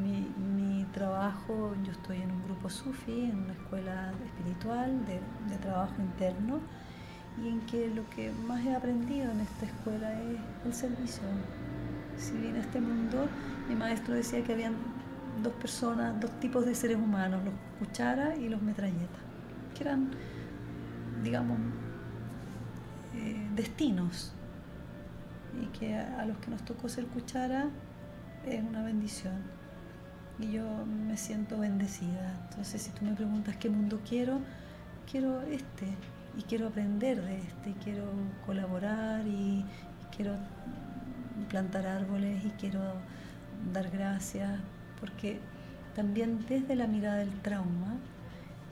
Mi, mi, trabajo, yo estoy en un grupo sufi, en una escuela espiritual de, trabajo interno, y en que lo que más he aprendido en esta escuela es el servicio. Si bien en este mundo, mi maestro decía que habían dos personas, dos tipos de seres humanos, los cucharas y los metralletas, que eran, digamos, eh, destinos y que a, los que nos tocó ser cuchara es una bendición. Y yo me siento bendecida. Entonces, si tú me preguntas qué mundo quiero, quiero este. Y quiero aprender de este. Y quiero colaborar y, quiero plantar árboles y quiero dar gracias. Porque también desde la mirada del trauma,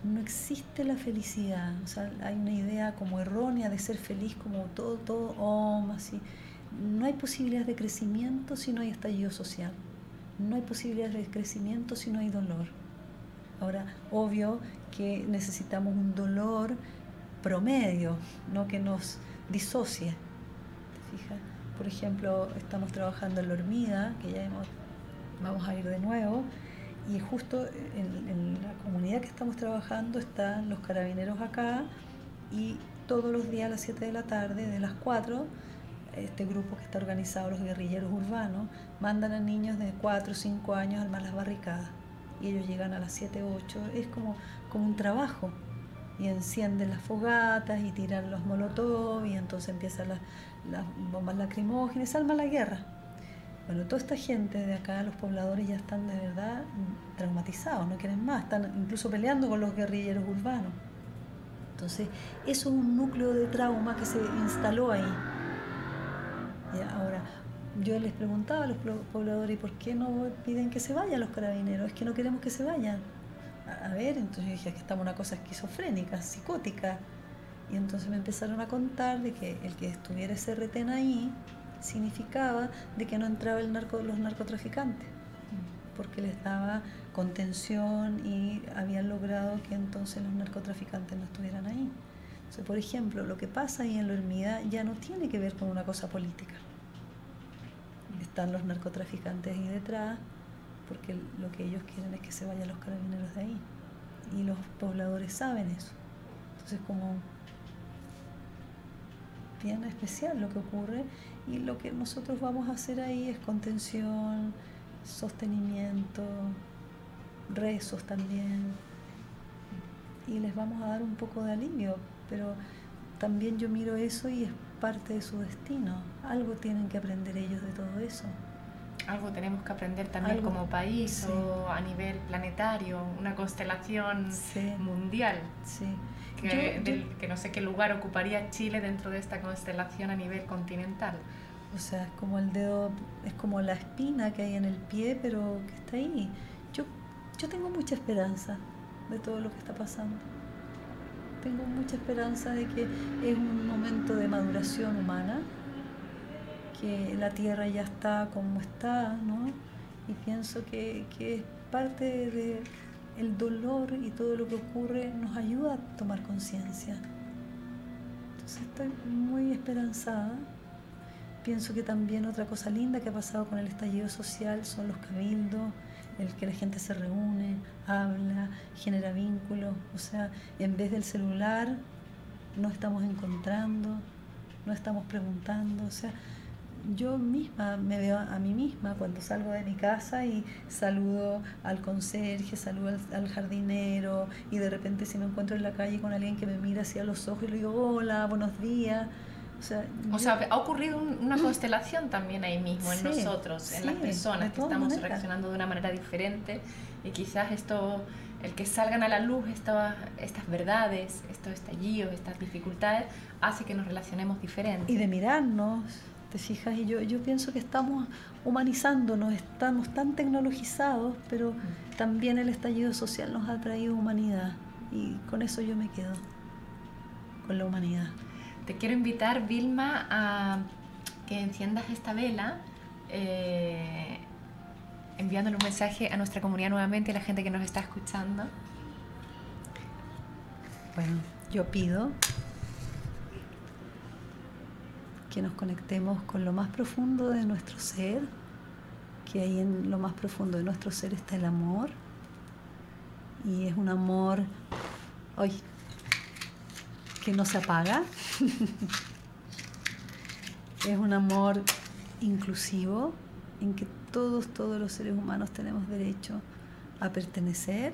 no existe la felicidad. O sea, hay una idea como errónea de ser feliz como todo, todo, oh, así no hay posibilidad de crecimiento si no hay estallido social. No hay posibilidad de crecimiento si no hay dolor. Ahora, obvio que necesitamos un dolor promedio, no que nos disocie. Por ejemplo, estamos trabajando en la hormiga, que ya hemos, vamos a ir de nuevo, y justo en, la comunidad que estamos trabajando están los carabineros acá y todos los días a las 7 de la tarde, de las 4, este grupo que está organizado, los guerrilleros urbanos, mandan a niños de 4 o 5 años al las barricadas. Y ellos llegan a las 7 o 8. Es como, como un trabajo. Y encienden las fogatas y tiran los molotov y entonces empiezan las, las bombas lacrimógenas, alma la guerra. Bueno, toda esta gente de acá, los pobladores ya están de verdad traumatizados, no quieren más, están incluso peleando con los guerrilleros urbanos. Entonces, eso es un núcleo de trauma que se instaló ahí. Ahora, yo les preguntaba a los pobladores, ¿y por qué no piden que se vayan los carabineros? Es que no queremos que se vayan. A, ver, entonces yo dije que estamos una cosa esquizofrénica, psicótica. Y entonces me empezaron a contar de que el que estuviera ese retén ahí significaba de que no entraba el narco, los narcotraficantes, porque les daba contención y habían logrado que entonces los narcotraficantes no estuvieran ahí. Entonces, por ejemplo, lo que pasa ahí en la hormiga ya no tiene que ver con una cosa política. Están los narcotraficantes ahí detrás, porque lo que ellos quieren es que se vayan los carabineros de ahí. Y los pobladores saben eso. Entonces, como bien especial lo que ocurre y lo que nosotros vamos a hacer ahí es contención, sostenimiento, rezos también y les vamos a dar un poco de alivio, pero también yo miro eso y es parte de su destino. Algo tienen que aprender ellos de todo eso. Algo tenemos que aprender también como país o a nivel planetario, una constelación mundial. Sí que, no sé qué lugar ocuparía Chile dentro de esta constelación a nivel continental. O sea, es como el dedo, es como la espina que hay en el pie, pero que está ahí. Yo, yo tengo mucha esperanza de todo lo que está pasando. Tengo mucha esperanza de que es un momento de maduración humana, que la Tierra ya está como está, ¿no? Y pienso que, que es parte de, el dolor y todo lo que ocurre nos ayuda a tomar conciencia. Entonces estoy muy esperanzada. Pienso que también otra cosa linda que ha pasado con el estallido social son los cabildos, el que la gente se reúne, habla, genera vínculos. O sea, en vez del celular, no estamos encontrando, no estamos preguntando. O sea, yo misma me veo a mí misma cuando salgo de mi casa y saludo al conserje, saludo al, jardinero y de repente si me encuentro en la calle con alguien que me mira hacia los ojos y le digo hola, buenos días. O sea, ha ocurrido una constelación también ahí mismo en nosotros, en las personas que estamos reaccionando de una manera diferente y quizás esto, el que salgan a la luz estas, estas verdades, estos estallidos, estas dificultades, hace que nos relacionemos diferente. Y de mirarnos ¿Te fijas? Y yo, yo pienso que estamos humanizándonos, estamos tan tecnologizados, pero también el estallido social nos ha traído humanidad. Y con eso yo me quedo, con la humanidad. Te quiero invitar, Vilma, a que enciendas esta vela, eh, enviándole un mensaje a nuestra comunidad nuevamente, a la gente que nos está escuchando. Bueno, yo pido que nos conectemos con lo más profundo de nuestro ser, que ahí en lo más profundo de nuestro ser está el amor, y es un amor hoy que no se apaga, es un amor inclusivo en que todos, todos los seres humanos tenemos derecho a pertenecer,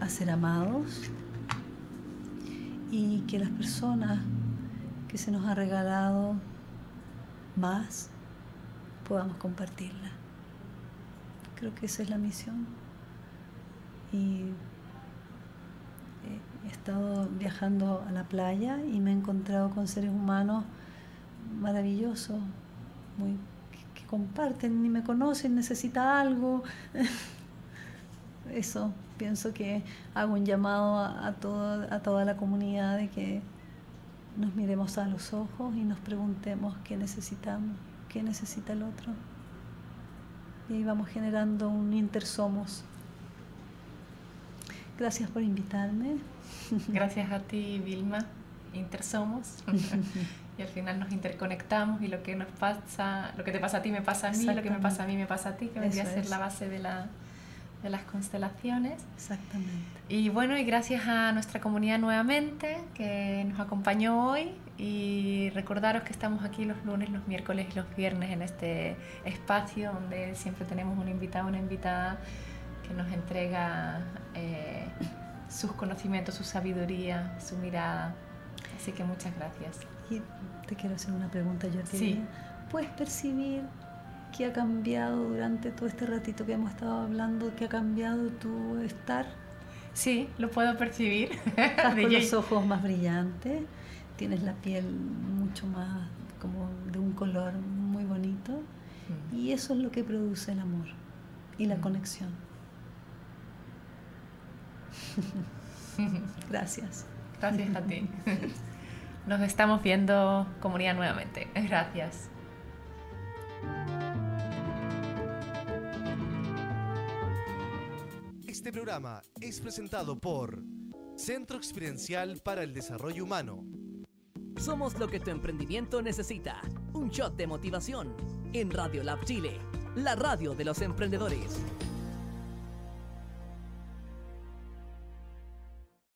a ser amados y que las personas que se nos ha regalado más podamos compartirla. Creo que esa es la misión. Y estado viajando a la playa y me he encontrado con seres humanos maravillosos, muy, que, comparten, ni me conocen, necesita algo. Eso, pienso que hago un llamado a, a, a toda la comunidad de que nos miremos a los ojos y nos preguntemos qué necesitamos, qué necesita el otro. Y ahí vamos generando un intersomos. Gracias por invitarme. Gracias a ti, Vilma. Intersomos. y al final nos interconectamos y lo que nos pasa, lo que te pasa a ti me pasa a mí, lo que me pasa a mí me pasa a ti, que vendría a ser la base de, la, de las constelaciones. Exactamente. Y bueno, y gracias a nuestra comunidad nuevamente que nos acompañó hoy y recordaros que estamos aquí los lunes, los miércoles y los viernes en este espacio donde siempre tenemos un invitado, una invitada que nos entrega eh, sus conocimientos, su sabiduría, su mirada. Así que muchas gracias. Y te quiero hacer una pregunta ti. Sí. ¿Puedes percibir qué ha cambiado durante todo este ratito que hemos estado hablando, qué ha cambiado tu estar? Sí, lo puedo percibir. Estás con los ojos más brillantes, tienes la piel mucho más como de un color muy bonito mm. y eso es lo que produce el amor y la mm. conexión. Gracias. Gracias a ti. Nos estamos viendo comunidad nuevamente. Gracias. Este programa es presentado por Centro Experiencial para el Desarrollo Humano. Somos lo que tu emprendimiento necesita. Un shot de motivación en Radio Lab Chile, la radio de los emprendedores.